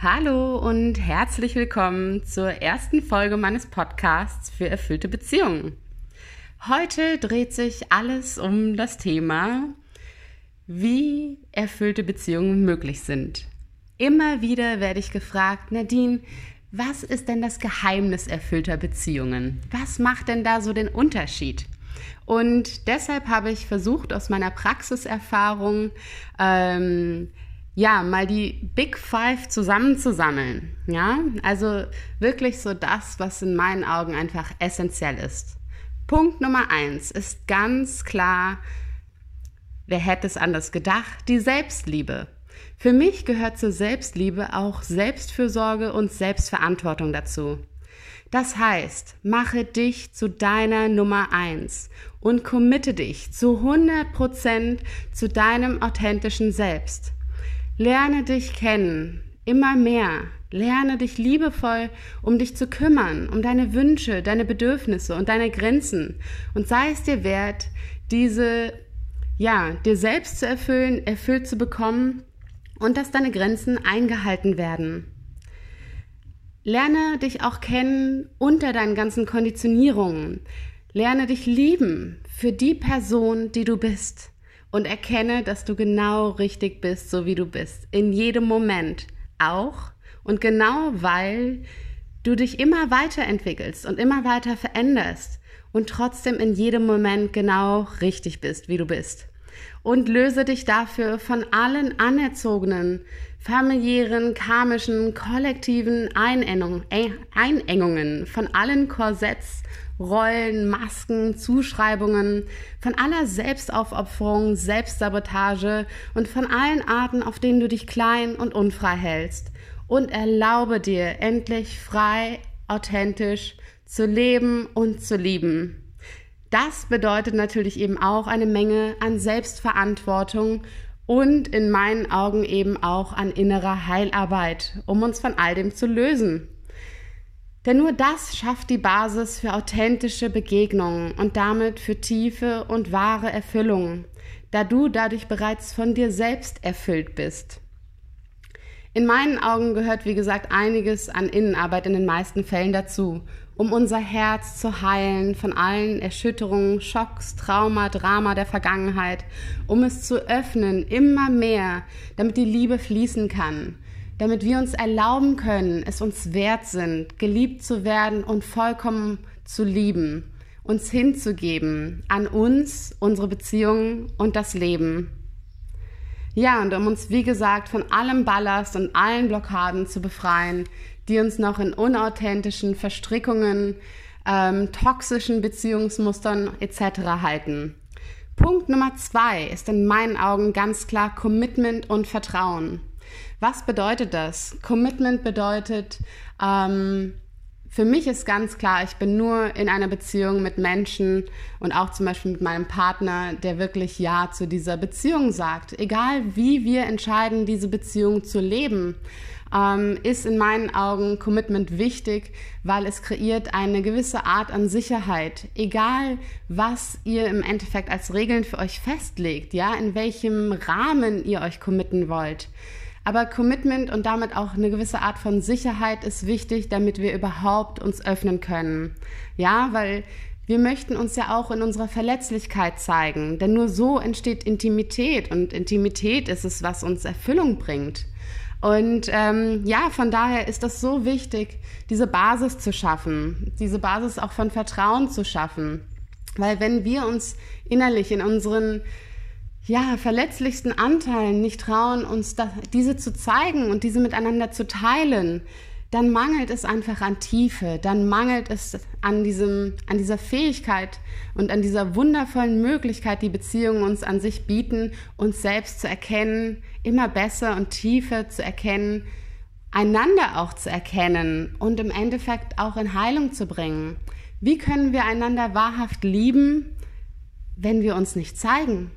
Hallo und herzlich willkommen zur ersten Folge meines Podcasts für erfüllte Beziehungen. Heute dreht sich alles um das Thema, wie erfüllte Beziehungen möglich sind. Immer wieder werde ich gefragt, Nadine, was ist denn das Geheimnis erfüllter Beziehungen? Was macht denn da so den Unterschied? Und deshalb habe ich versucht, aus meiner Praxiserfahrung ähm, ja, mal die Big Five zusammenzusammeln. Ja, also wirklich so das, was in meinen Augen einfach essentiell ist. Punkt Nummer eins ist ganz klar, wer hätte es anders gedacht, die Selbstliebe. Für mich gehört zur Selbstliebe auch Selbstfürsorge und Selbstverantwortung dazu. Das heißt, mache dich zu deiner Nummer eins und committe dich zu 100 Prozent zu deinem authentischen Selbst. Lerne dich kennen, immer mehr. Lerne dich liebevoll um dich zu kümmern, um deine Wünsche, deine Bedürfnisse und deine Grenzen und sei es dir wert, diese, ja, dir selbst zu erfüllen, erfüllt zu bekommen und dass deine Grenzen eingehalten werden. Lerne dich auch kennen unter deinen ganzen Konditionierungen. Lerne dich lieben für die Person, die du bist und erkenne, dass du genau richtig bist, so wie du bist. In jedem Moment auch und genau weil du dich immer weiterentwickelst und immer weiter veränderst und trotzdem in jedem Moment genau richtig bist, wie du bist. Und löse dich dafür von allen anerzogenen, familiären, karmischen, kollektiven Einengungen, Einengungen von allen Korsetts Rollen, Masken, Zuschreibungen, von aller Selbstaufopferung, Selbstsabotage und von allen Arten, auf denen du dich klein und unfrei hältst. Und erlaube dir endlich frei, authentisch zu leben und zu lieben. Das bedeutet natürlich eben auch eine Menge an Selbstverantwortung und in meinen Augen eben auch an innerer Heilarbeit, um uns von all dem zu lösen. Denn nur das schafft die Basis für authentische Begegnungen und damit für tiefe und wahre Erfüllung, da du dadurch bereits von dir selbst erfüllt bist. In meinen Augen gehört, wie gesagt, einiges an Innenarbeit in den meisten Fällen dazu, um unser Herz zu heilen von allen Erschütterungen, Schocks, Trauma, Drama der Vergangenheit, um es zu öffnen immer mehr, damit die Liebe fließen kann damit wir uns erlauben können, es uns wert sind, geliebt zu werden und vollkommen zu lieben, uns hinzugeben an uns, unsere Beziehungen und das Leben. Ja, und um uns, wie gesagt, von allem Ballast und allen Blockaden zu befreien, die uns noch in unauthentischen Verstrickungen, ähm, toxischen Beziehungsmustern etc. halten. Punkt Nummer zwei ist in meinen Augen ganz klar Commitment und Vertrauen. Was bedeutet das? Commitment bedeutet, ähm, für mich ist ganz klar, ich bin nur in einer Beziehung mit Menschen und auch zum Beispiel mit meinem Partner, der wirklich Ja zu dieser Beziehung sagt. Egal wie wir entscheiden, diese Beziehung zu leben, ähm, ist in meinen Augen Commitment wichtig, weil es kreiert eine gewisse Art an Sicherheit. Egal, was ihr im Endeffekt als Regeln für euch festlegt, ja, in welchem Rahmen ihr euch committen wollt. Aber Commitment und damit auch eine gewisse Art von Sicherheit ist wichtig, damit wir überhaupt uns öffnen können. Ja, weil wir möchten uns ja auch in unserer Verletzlichkeit zeigen, denn nur so entsteht Intimität und Intimität ist es, was uns Erfüllung bringt. Und ähm, ja, von daher ist das so wichtig, diese Basis zu schaffen, diese Basis auch von Vertrauen zu schaffen. Weil wenn wir uns innerlich in unseren ja, verletzlichsten Anteilen nicht trauen, uns da, diese zu zeigen und diese miteinander zu teilen, dann mangelt es einfach an Tiefe, dann mangelt es an, diesem, an dieser Fähigkeit und an dieser wundervollen Möglichkeit, die Beziehungen uns an sich bieten, uns selbst zu erkennen, immer besser und tiefer zu erkennen, einander auch zu erkennen und im Endeffekt auch in Heilung zu bringen. Wie können wir einander wahrhaft lieben, wenn wir uns nicht zeigen?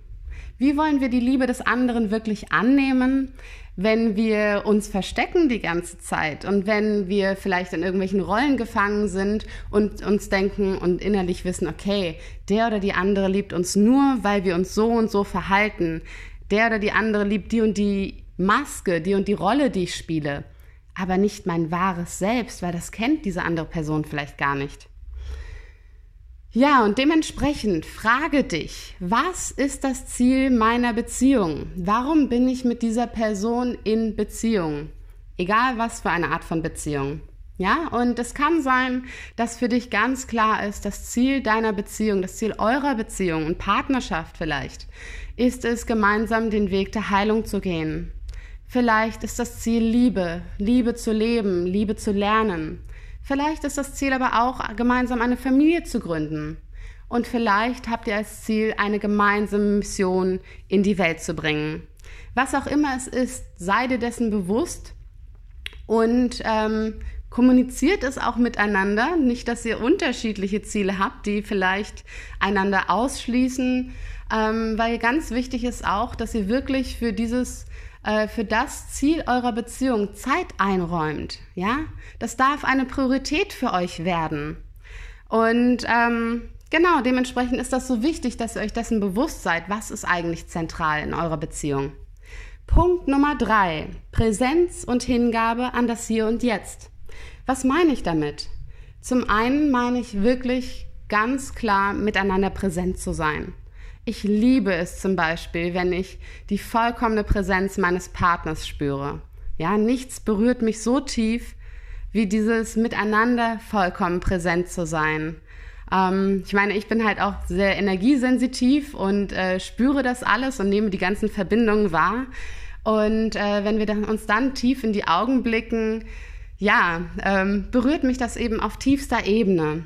Wie wollen wir die Liebe des anderen wirklich annehmen, wenn wir uns verstecken die ganze Zeit und wenn wir vielleicht in irgendwelchen Rollen gefangen sind und uns denken und innerlich wissen, okay, der oder die andere liebt uns nur, weil wir uns so und so verhalten. Der oder die andere liebt die und die Maske, die und die Rolle, die ich spiele. aber nicht mein wahres Selbst, weil das kennt diese andere Person vielleicht gar nicht. Ja, und dementsprechend frage dich, was ist das Ziel meiner Beziehung? Warum bin ich mit dieser Person in Beziehung? Egal was für eine Art von Beziehung. Ja, und es kann sein, dass für dich ganz klar ist, das Ziel deiner Beziehung, das Ziel eurer Beziehung und Partnerschaft vielleicht, ist es, gemeinsam den Weg der Heilung zu gehen. Vielleicht ist das Ziel Liebe, Liebe zu leben, Liebe zu lernen. Vielleicht ist das Ziel aber auch, gemeinsam eine Familie zu gründen. Und vielleicht habt ihr als Ziel, eine gemeinsame Mission in die Welt zu bringen. Was auch immer es ist, sei dir dessen bewusst und ähm, kommuniziert es auch miteinander. Nicht, dass ihr unterschiedliche Ziele habt, die vielleicht einander ausschließen, ähm, weil ganz wichtig ist auch, dass ihr wirklich für dieses äh, für das Ziel eurer Beziehung Zeit einräumt. Ja, das darf eine Priorität für euch werden. Und ähm, genau dementsprechend ist das so wichtig, dass ihr euch dessen bewusst seid, was ist eigentlich zentral in eurer Beziehung. Punkt Nummer drei: Präsenz und Hingabe an das Hier und Jetzt. Was meine ich damit? Zum einen meine ich wirklich ganz klar miteinander präsent zu sein. Ich liebe es zum Beispiel, wenn ich die vollkommene Präsenz meines Partners spüre. Ja, nichts berührt mich so tief, wie dieses Miteinander vollkommen präsent zu sein. Ähm, ich meine, ich bin halt auch sehr energiesensitiv und äh, spüre das alles und nehme die ganzen Verbindungen wahr. Und äh, wenn wir dann, uns dann tief in die Augen blicken, ja, ähm, berührt mich das eben auf tiefster Ebene.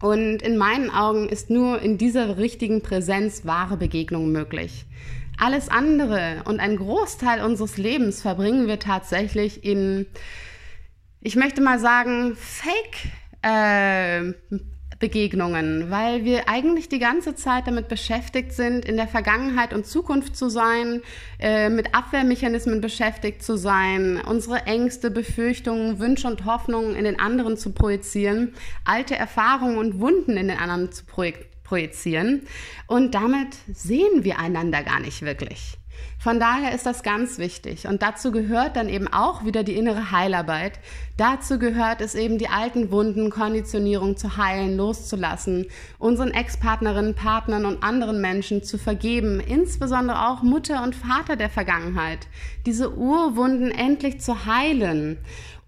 Und in meinen Augen ist nur in dieser richtigen Präsenz wahre Begegnung möglich. Alles andere und ein Großteil unseres Lebens verbringen wir tatsächlich in, ich möchte mal sagen, Fake äh, Begegnungen, weil wir eigentlich die ganze Zeit damit beschäftigt sind, in der Vergangenheit und Zukunft zu sein, äh, mit Abwehrmechanismen beschäftigt zu sein, unsere Ängste, Befürchtungen, Wünsche und Hoffnungen in den anderen zu projizieren, alte Erfahrungen und Wunden in den anderen zu projizieren. Und damit sehen wir einander gar nicht wirklich. Von daher ist das ganz wichtig. Und dazu gehört dann eben auch wieder die innere Heilarbeit. Dazu gehört es eben, die alten Wunden, Konditionierung zu heilen, loszulassen, unseren Ex-Partnerinnen, Partnern und anderen Menschen zu vergeben, insbesondere auch Mutter und Vater der Vergangenheit, diese Urwunden endlich zu heilen,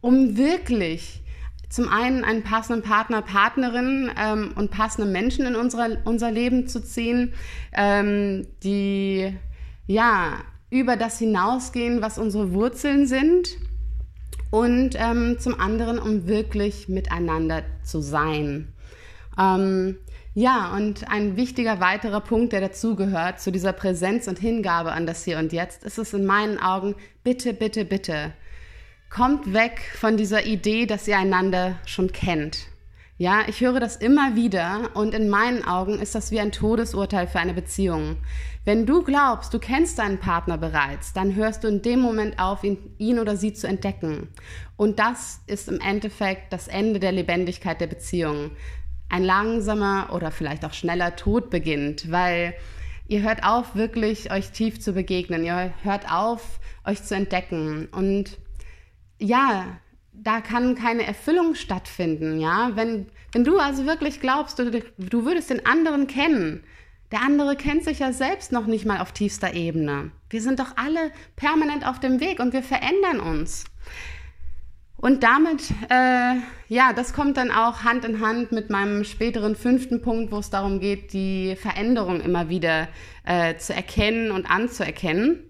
um wirklich zum einen einen passenden Partner, Partnerin ähm, und passende Menschen in unser, unser Leben zu ziehen, ähm, die ja, über das hinausgehen, was unsere Wurzeln sind und ähm, zum anderen, um wirklich miteinander zu sein. Ähm, ja, und ein wichtiger weiterer Punkt, der dazugehört, zu dieser Präsenz und Hingabe an das Hier und Jetzt, ist es in meinen Augen, bitte, bitte, bitte, kommt weg von dieser Idee, dass ihr einander schon kennt. Ja, ich höre das immer wieder und in meinen Augen ist das wie ein Todesurteil für eine Beziehung. Wenn du glaubst, du kennst deinen Partner bereits, dann hörst du in dem Moment auf, ihn, ihn oder sie zu entdecken. Und das ist im Endeffekt das Ende der Lebendigkeit der Beziehung. Ein langsamer oder vielleicht auch schneller Tod beginnt, weil ihr hört auf, wirklich euch tief zu begegnen. Ihr hört auf, euch zu entdecken. Und ja, da kann keine Erfüllung stattfinden, ja. Wenn, wenn du also wirklich glaubst, du, du würdest den anderen kennen, der andere kennt sich ja selbst noch nicht mal auf tiefster Ebene. Wir sind doch alle permanent auf dem Weg und wir verändern uns. Und damit, äh, ja, das kommt dann auch Hand in Hand mit meinem späteren fünften Punkt, wo es darum geht, die Veränderung immer wieder äh, zu erkennen und anzuerkennen.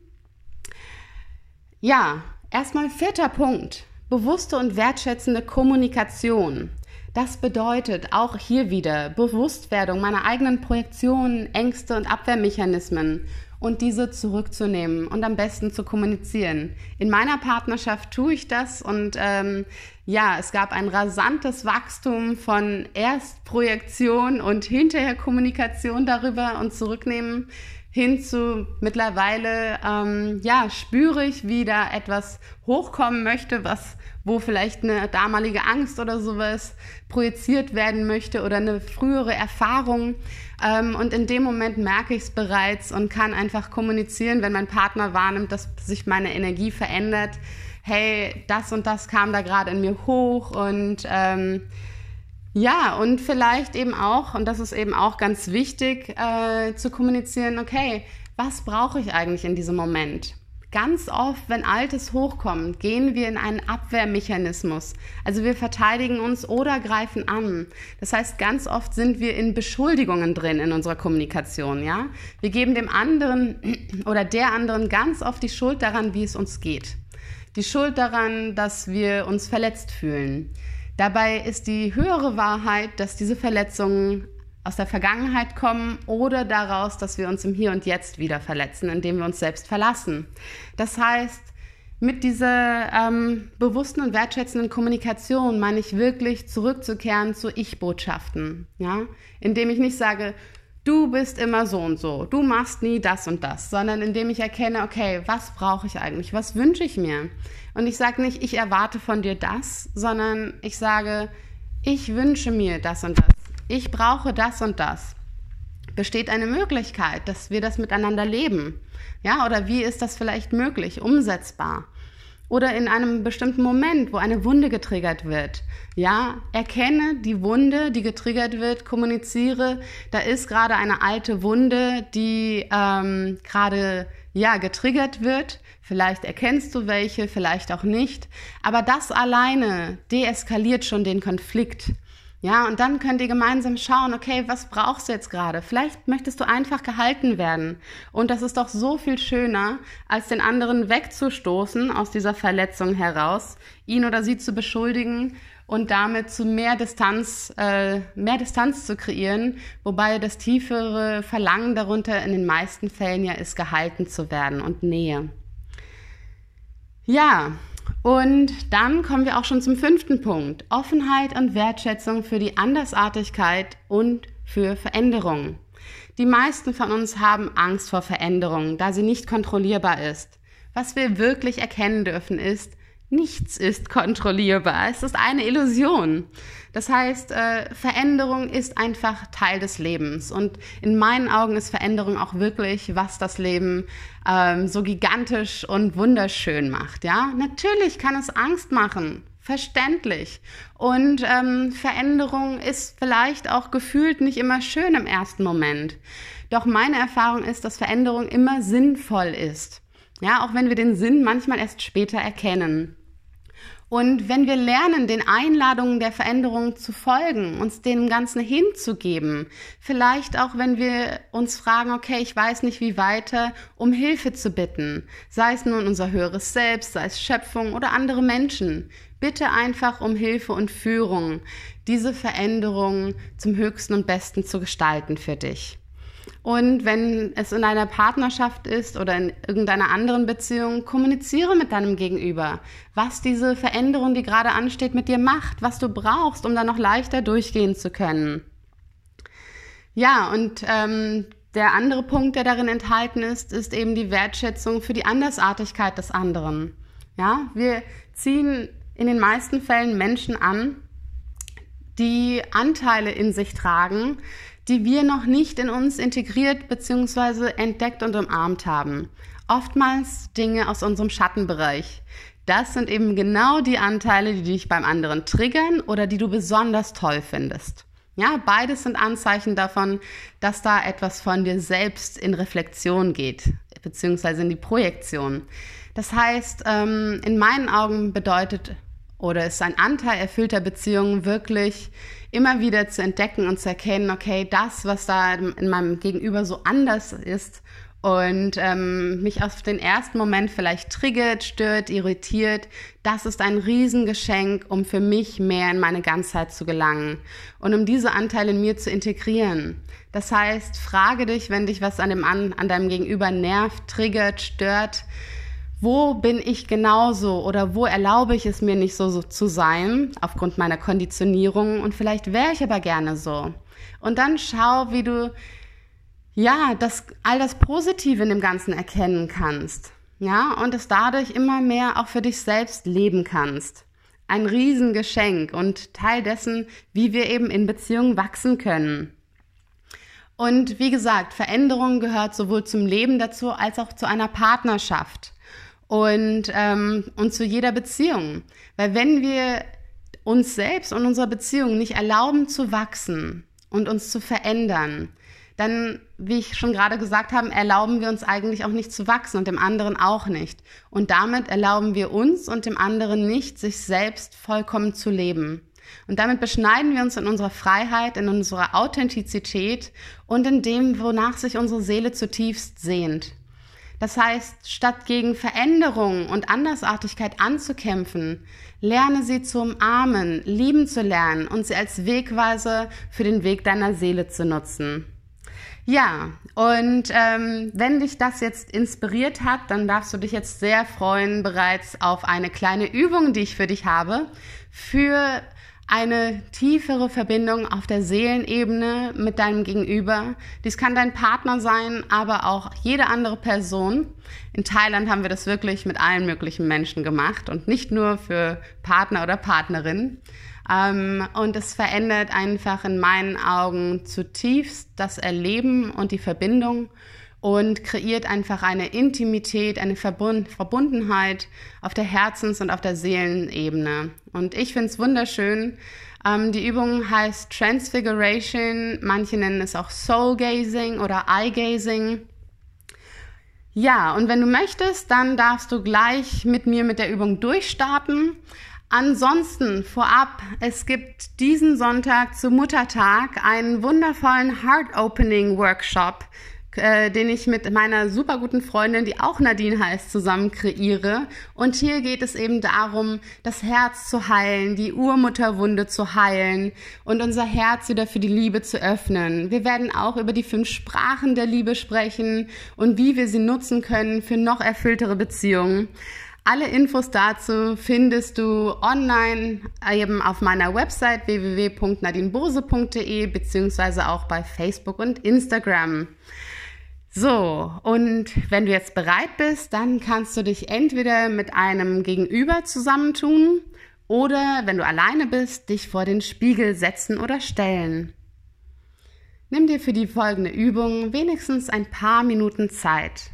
Ja, erstmal vierter Punkt. Bewusste und wertschätzende Kommunikation. Das bedeutet auch hier wieder Bewusstwerdung meiner eigenen Projektionen, Ängste und Abwehrmechanismen und diese zurückzunehmen und am besten zu kommunizieren. In meiner Partnerschaft tue ich das und ähm, ja, es gab ein rasantes Wachstum von erst Projektion und hinterher Kommunikation darüber und zurücknehmen hin zu mittlerweile, ähm, ja, spüre ich, wie da etwas hochkommen möchte, was, wo vielleicht eine damalige Angst oder sowas projiziert werden möchte oder eine frühere Erfahrung. Ähm, und in dem Moment merke ich es bereits und kann einfach kommunizieren, wenn mein Partner wahrnimmt, dass sich meine Energie verändert. hey, das und das kam da gerade in mir hoch und ähm, ja, und vielleicht eben auch, und das ist eben auch ganz wichtig, äh, zu kommunizieren, okay, was brauche ich eigentlich in diesem Moment? Ganz oft, wenn Altes hochkommt, gehen wir in einen Abwehrmechanismus. Also wir verteidigen uns oder greifen an. Das heißt, ganz oft sind wir in Beschuldigungen drin in unserer Kommunikation, ja? Wir geben dem anderen oder der anderen ganz oft die Schuld daran, wie es uns geht. Die Schuld daran, dass wir uns verletzt fühlen. Dabei ist die höhere Wahrheit, dass diese Verletzungen aus der Vergangenheit kommen oder daraus, dass wir uns im Hier und Jetzt wieder verletzen, indem wir uns selbst verlassen. Das heißt, mit dieser ähm, bewussten und wertschätzenden Kommunikation meine ich wirklich zurückzukehren zu Ich-Botschaften, ja, indem ich nicht sage, du bist immer so und so, du machst nie das und das, sondern indem ich erkenne, okay, was brauche ich eigentlich, was wünsche ich mir? Und ich sage nicht, ich erwarte von dir das, sondern ich sage, ich wünsche mir das und das ich brauche das und das. Besteht eine Möglichkeit, dass wir das miteinander leben? Ja, oder wie ist das vielleicht möglich, umsetzbar? Oder in einem bestimmten Moment, wo eine Wunde getriggert wird. Ja, erkenne die Wunde, die getriggert wird, kommuniziere. Da ist gerade eine alte Wunde, die ähm, gerade ja getriggert wird. Vielleicht erkennst du welche, vielleicht auch nicht. Aber das alleine deeskaliert schon den Konflikt. Ja, und dann könnt ihr gemeinsam schauen, okay, was brauchst du jetzt gerade? Vielleicht möchtest du einfach gehalten werden. Und das ist doch so viel schöner, als den anderen wegzustoßen aus dieser Verletzung heraus, ihn oder sie zu beschuldigen und damit zu mehr Distanz, äh, mehr Distanz zu kreieren, wobei das tiefere Verlangen darunter in den meisten Fällen ja ist, gehalten zu werden und Nähe. Ja, und dann kommen wir auch schon zum fünften Punkt. Offenheit und Wertschätzung für die Andersartigkeit und für Veränderung. Die meisten von uns haben Angst vor Veränderung, da sie nicht kontrollierbar ist. Was wir wirklich erkennen dürfen ist, Nichts ist kontrollierbar. Es ist eine Illusion. Das heißt, äh, Veränderung ist einfach Teil des Lebens. Und in meinen Augen ist Veränderung auch wirklich, was das Leben ähm, so gigantisch und wunderschön macht. Ja, natürlich kann es Angst machen. Verständlich. Und ähm, Veränderung ist vielleicht auch gefühlt nicht immer schön im ersten Moment. Doch meine Erfahrung ist, dass Veränderung immer sinnvoll ist. Ja, auch wenn wir den Sinn manchmal erst später erkennen. Und wenn wir lernen, den Einladungen der Veränderung zu folgen, uns dem Ganzen hinzugeben, vielleicht auch wenn wir uns fragen, okay, ich weiß nicht wie weiter, um Hilfe zu bitten, sei es nun unser höheres Selbst, sei es Schöpfung oder andere Menschen, bitte einfach um Hilfe und Führung, diese Veränderung zum höchsten und besten zu gestalten für dich. Und wenn es in einer Partnerschaft ist oder in irgendeiner anderen Beziehung, kommuniziere mit deinem Gegenüber, was diese Veränderung, die gerade ansteht, mit dir macht, was du brauchst, um da noch leichter durchgehen zu können. Ja, und ähm, der andere Punkt, der darin enthalten ist, ist eben die Wertschätzung für die Andersartigkeit des anderen. Ja, wir ziehen in den meisten Fällen Menschen an, die Anteile in sich tragen, die wir noch nicht in uns integriert bzw. entdeckt und umarmt haben. Oftmals Dinge aus unserem Schattenbereich. Das sind eben genau die Anteile, die dich beim anderen triggern oder die du besonders toll findest. Ja, beides sind Anzeichen davon, dass da etwas von dir selbst in Reflexion geht, beziehungsweise in die Projektion. Das heißt, ähm, in meinen Augen bedeutet oder ist ein Anteil erfüllter Beziehungen wirklich immer wieder zu entdecken und zu erkennen, okay, das, was da in meinem Gegenüber so anders ist und ähm, mich auf den ersten Moment vielleicht triggert, stört, irritiert, das ist ein Riesengeschenk, um für mich mehr in meine Ganzheit zu gelangen und um diese Anteile in mir zu integrieren. Das heißt, frage dich, wenn dich was an, dem an, an deinem Gegenüber nervt, triggert, stört, wo bin ich genauso oder wo erlaube ich es mir nicht so, so zu sein aufgrund meiner Konditionierung und vielleicht wäre ich aber gerne so. Und dann schau, wie du ja, das all das Positive in dem Ganzen erkennen kannst. Ja, und es dadurch immer mehr auch für dich selbst leben kannst. Ein Riesengeschenk und Teil dessen, wie wir eben in Beziehungen wachsen können. Und wie gesagt, Veränderung gehört sowohl zum Leben dazu als auch zu einer Partnerschaft. Und, ähm, und zu jeder Beziehung. Weil wenn wir uns selbst und unserer Beziehung nicht erlauben zu wachsen und uns zu verändern, dann, wie ich schon gerade gesagt habe, erlauben wir uns eigentlich auch nicht zu wachsen und dem anderen auch nicht. Und damit erlauben wir uns und dem anderen nicht, sich selbst vollkommen zu leben. Und damit beschneiden wir uns in unserer Freiheit, in unserer Authentizität und in dem, wonach sich unsere Seele zutiefst sehnt. Das heißt, statt gegen Veränderung und Andersartigkeit anzukämpfen, lerne sie zu umarmen, lieben zu lernen und sie als Wegweise für den Weg deiner Seele zu nutzen. Ja, und ähm, wenn dich das jetzt inspiriert hat, dann darfst du dich jetzt sehr freuen bereits auf eine kleine Übung, die ich für dich habe, für eine tiefere Verbindung auf der Seelenebene mit deinem Gegenüber. Dies kann dein Partner sein, aber auch jede andere Person. In Thailand haben wir das wirklich mit allen möglichen Menschen gemacht und nicht nur für Partner oder Partnerin. Ähm, und es verändert einfach in meinen Augen zutiefst das Erleben und die Verbindung und kreiert einfach eine Intimität, eine Verbund Verbundenheit auf der Herzens- und auf der Seelenebene. Und ich finde es wunderschön. Ähm, die Übung heißt Transfiguration, manche nennen es auch Soul Gazing oder Eye Gazing. Ja, und wenn du möchtest, dann darfst du gleich mit mir mit der Übung durchstarten. Ansonsten vorab, es gibt diesen Sonntag zu Muttertag einen wundervollen Heart Opening Workshop, äh, den ich mit meiner super guten Freundin, die auch Nadine heißt, zusammen kreiere. Und hier geht es eben darum, das Herz zu heilen, die Urmutterwunde zu heilen und unser Herz wieder für die Liebe zu öffnen. Wir werden auch über die fünf Sprachen der Liebe sprechen und wie wir sie nutzen können für noch erfülltere Beziehungen. Alle Infos dazu findest du online eben auf meiner Website www.nadinebose.de beziehungsweise auch bei Facebook und Instagram. So, und wenn du jetzt bereit bist, dann kannst du dich entweder mit einem Gegenüber zusammentun oder, wenn du alleine bist, dich vor den Spiegel setzen oder stellen. Nimm dir für die folgende Übung wenigstens ein paar Minuten Zeit.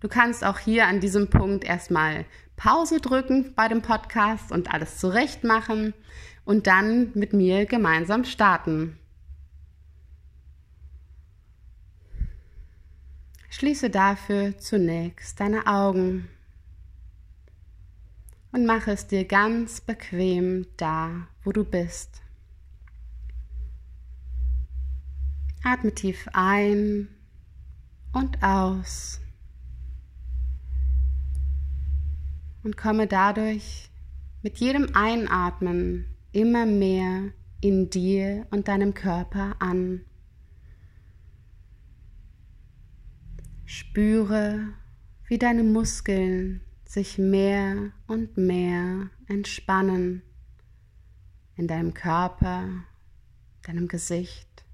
Du kannst auch hier an diesem Punkt erstmal Pause drücken bei dem Podcast und alles zurecht machen und dann mit mir gemeinsam starten. Schließe dafür zunächst deine Augen und mache es dir ganz bequem da, wo du bist. Atme tief ein und aus. und komme dadurch mit jedem Einatmen immer mehr in dir und deinem Körper an. Spüre, wie deine Muskeln sich mehr und mehr entspannen in deinem Körper, deinem Gesicht,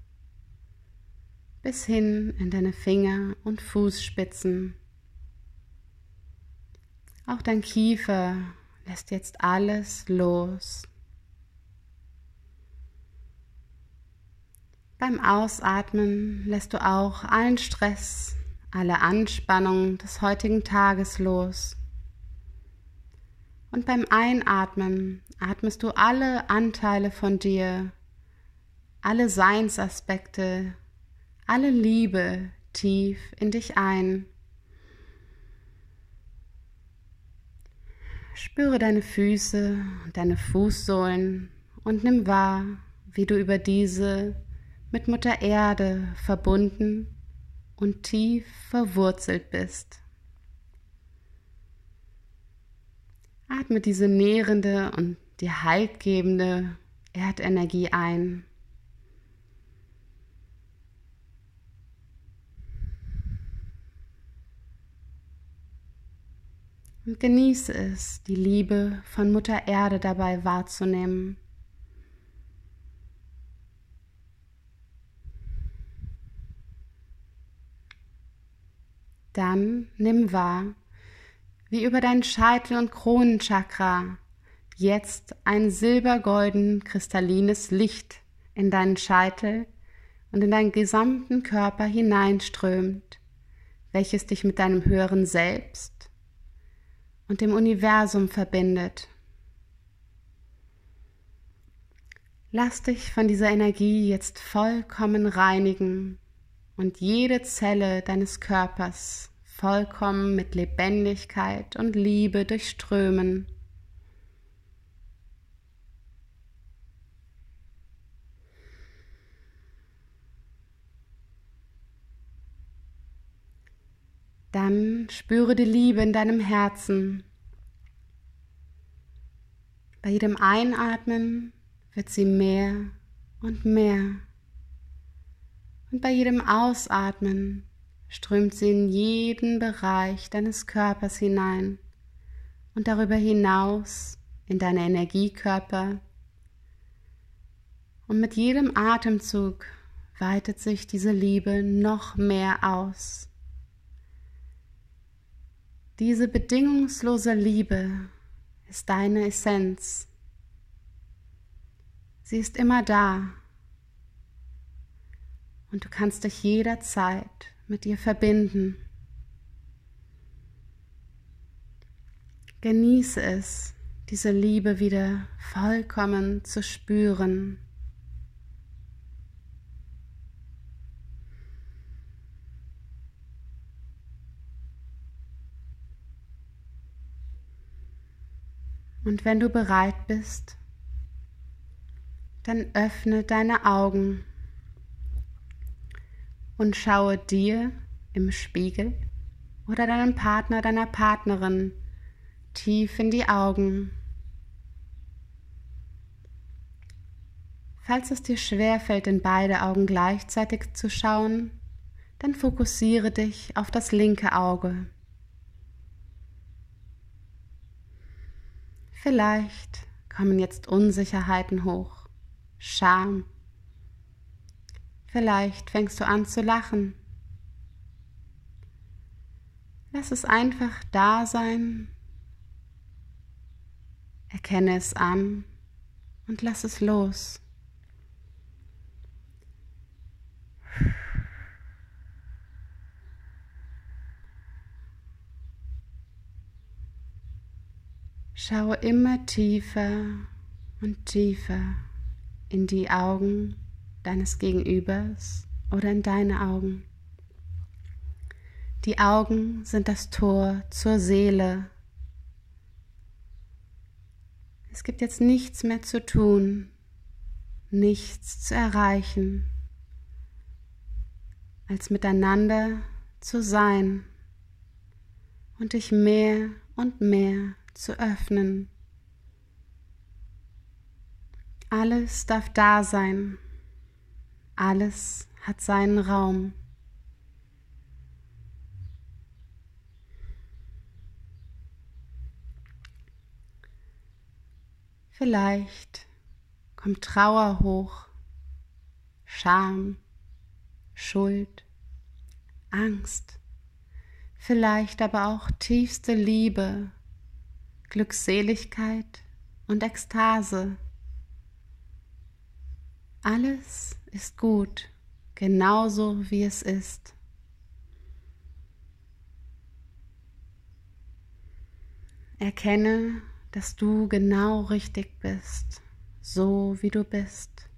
bis hin in deine Finger und Fußspitzen. Auch dein Kiefer lässt jetzt alles los. Beim Ausatmen lässt du auch allen Stress, alle Anspannung des heutigen Tages los. Und beim Einatmen atmest du alle Anteile von dir, alle Seinsaspekte, alle Liebe tief in dich ein. Spüre deine Füße und deine Fußsohlen und nimm wahr, wie du über diese mit Mutter Erde verbunden und tief verwurzelt bist. Atme diese nährende und dir haltgebende Erdenergie ein. und genieße es, die Liebe von Mutter Erde dabei wahrzunehmen. Dann nimm wahr, wie über dein Scheitel- und Kronenchakra jetzt ein silbergolden kristallines Licht in deinen Scheitel und in deinen gesamten Körper hineinströmt, welches dich mit deinem höheren Selbst und dem Universum verbindet. Lass dich von dieser Energie jetzt vollkommen reinigen und jede Zelle deines Körpers vollkommen mit Lebendigkeit und Liebe durchströmen. Dann spüre die Liebe in deinem Herzen. Bei jedem Einatmen wird sie mehr und mehr. Und bei jedem Ausatmen strömt sie in jeden Bereich deines Körpers hinein und darüber hinaus in deine Energiekörper. Und mit jedem Atemzug weitet sich diese Liebe noch mehr aus. Diese bedingungslose Liebe ist deine Essenz. Sie ist immer da und du kannst dich jederzeit mit ihr verbinden. Genieße es, diese Liebe wieder vollkommen zu spüren. Und wenn du bereit bist, dann öffne deine Augen und schaue dir im Spiegel oder deinem Partner, deiner Partnerin tief in die Augen. Falls es dir schwerfällt, in beide Augen gleichzeitig zu schauen, dann fokussiere dich auf das linke Auge. Vielleicht kommen jetzt Unsicherheiten hoch. Scham. Vielleicht fängst du an zu lachen. Lass es einfach da sein. Erkenne es an und lass es los. Schaue immer tiefer und tiefer in die Augen deines Gegenübers oder in deine Augen. Die Augen sind das Tor zur Seele. Es gibt jetzt nichts mehr zu tun, nichts zu erreichen, als miteinander zu sein und dich mehr und mehr zu öffnen alles darf da sein. Alles hat seinen Raum. Vielleicht kommt Trauer hoch, Scham, Schuld, Angst, vielleicht aber auch tiefste Liebe, Glückseligkeit und Ekstase. Alles ist gut, genauso wie es ist. Erkenne, dass du genau richtig bist, so wie du bist.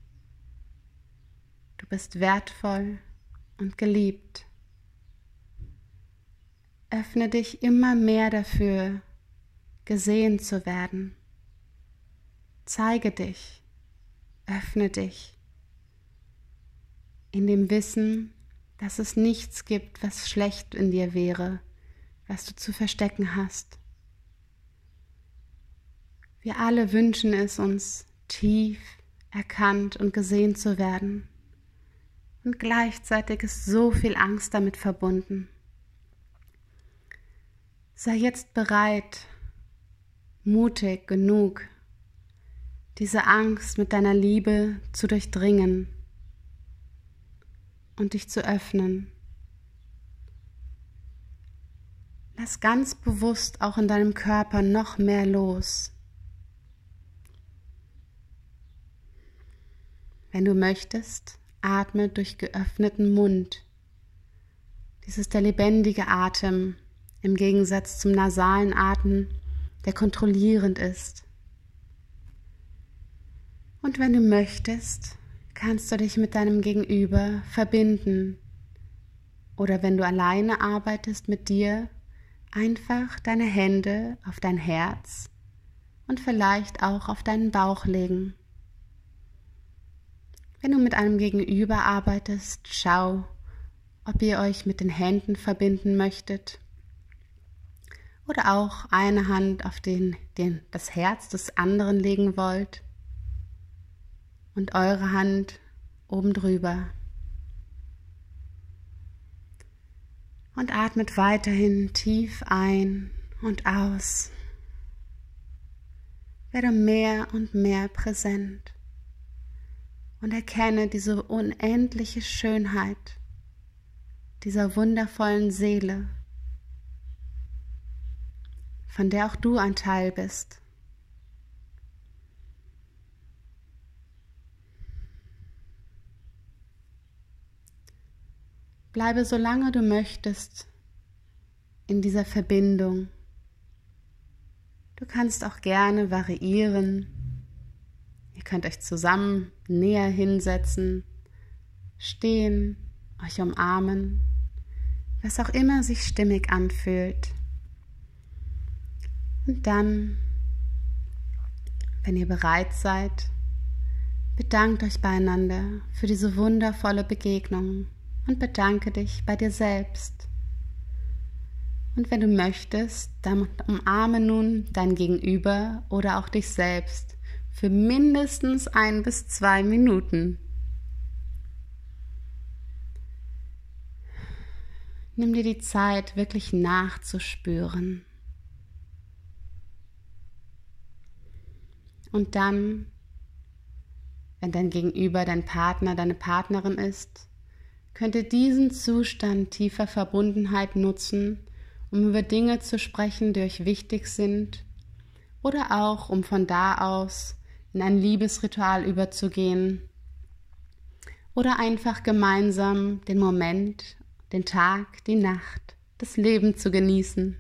Du bist wertvoll und geliebt. Öffne dich immer mehr dafür, gesehen zu werden. Zeige dich, öffne dich in dem Wissen, dass es nichts gibt, was schlecht in dir wäre, was du zu verstecken hast. Wir alle wünschen es uns, tief erkannt und gesehen zu werden. Und gleichzeitig ist so viel Angst damit verbunden. Sei jetzt bereit, mutig genug, diese Angst mit deiner Liebe zu durchdringen und dich zu öffnen. Lass ganz bewusst auch in deinem Körper noch mehr los. Wenn du möchtest, atme durch geöffneten Mund. Dies ist der lebendige Atem im Gegensatz zum nasalen Atmen, der kontrollierend ist. Und wenn du möchtest, kannst du dich mit deinem Gegenüber verbinden. Oder wenn du alleine arbeitest mit dir, einfach deine Hände auf dein Herz und vielleicht auch auf deinen Bauch legen. Wenn du mit einem Gegenüber arbeitest, schau, ob ihr euch mit den Händen verbinden möchtet oder auch eine Hand auf den, den, das Herz des anderen legen wollt und eure Hand oben drüber. Und atmet weiterhin tief ein und aus. Werde mehr und mehr präsent und erkenne diese unendliche Schönheit dieser wundervollen Seele, von der auch du ein Teil bist. Bleibe solange du möchtest in dieser Verbindung. Du kannst auch gerne variieren. Ihr könnt euch zusammen näher hinsetzen, stehen, euch umarmen, was auch immer sich stimmig anfühlt. Und dann, wenn ihr bereit seid, bedankt euch beieinander für diese wundervolle Begegnung und bedanke dich bei dir selbst. Und wenn du möchtest, dann umarme nun dein Gegenüber oder auch dich selbst für mindestens ein bis zwei Minuten. Nimm dir die Zeit, wirklich nachzuspüren. Und dann, wenn dein Gegenüber dein Partner, deine Partnerin ist, könnte diesen Zustand tiefer Verbundenheit nutzen, um über Dinge zu sprechen, die euch wichtig sind, oder auch um von da aus in ein Liebesritual überzugehen, oder einfach gemeinsam den Moment, den Tag, die Nacht, das Leben zu genießen.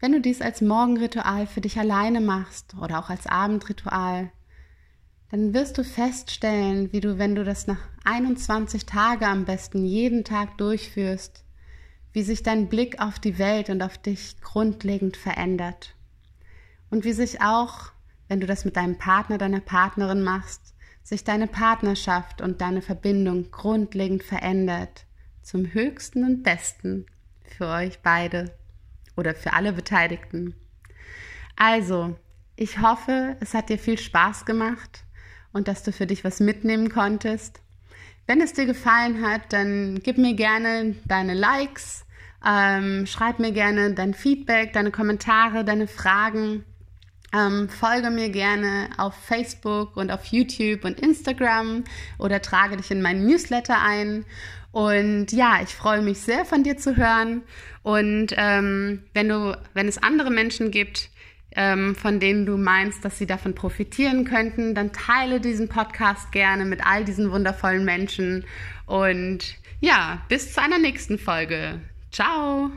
Wenn du dies als Morgenritual für dich alleine machst oder auch als Abendritual, dann wirst du feststellen, wie du, wenn du das nach 21 Tage am besten jeden Tag durchführst, wie sich dein Blick auf die Welt und auf dich grundlegend verändert. Und wie sich auch, wenn du das mit deinem Partner, deiner Partnerin machst, sich deine Partnerschaft und deine Verbindung grundlegend verändert, zum höchsten und besten für euch beide oder für alle Beteiligten. Also, ich hoffe, es hat dir viel Spaß gemacht und dass du für dich was mitnehmen konntest. Wenn es dir gefallen hat, dann gib mir gerne deine Likes, ähm, schreib mir gerne dein Feedback, deine Kommentare, deine Fragen. Ähm, folge mir gerne auf Facebook und auf YouTube und Instagram oder trage dich in meinen Newsletter ein. Und ja, ich freue mich sehr von dir zu hören. Und ähm, wenn du, wenn es andere Menschen gibt, ähm, von denen du meinst, dass sie davon profitieren könnten, dann teile diesen Podcast gerne mit all diesen wundervollen Menschen. Und ja, bis zu einer nächsten Folge. Ciao!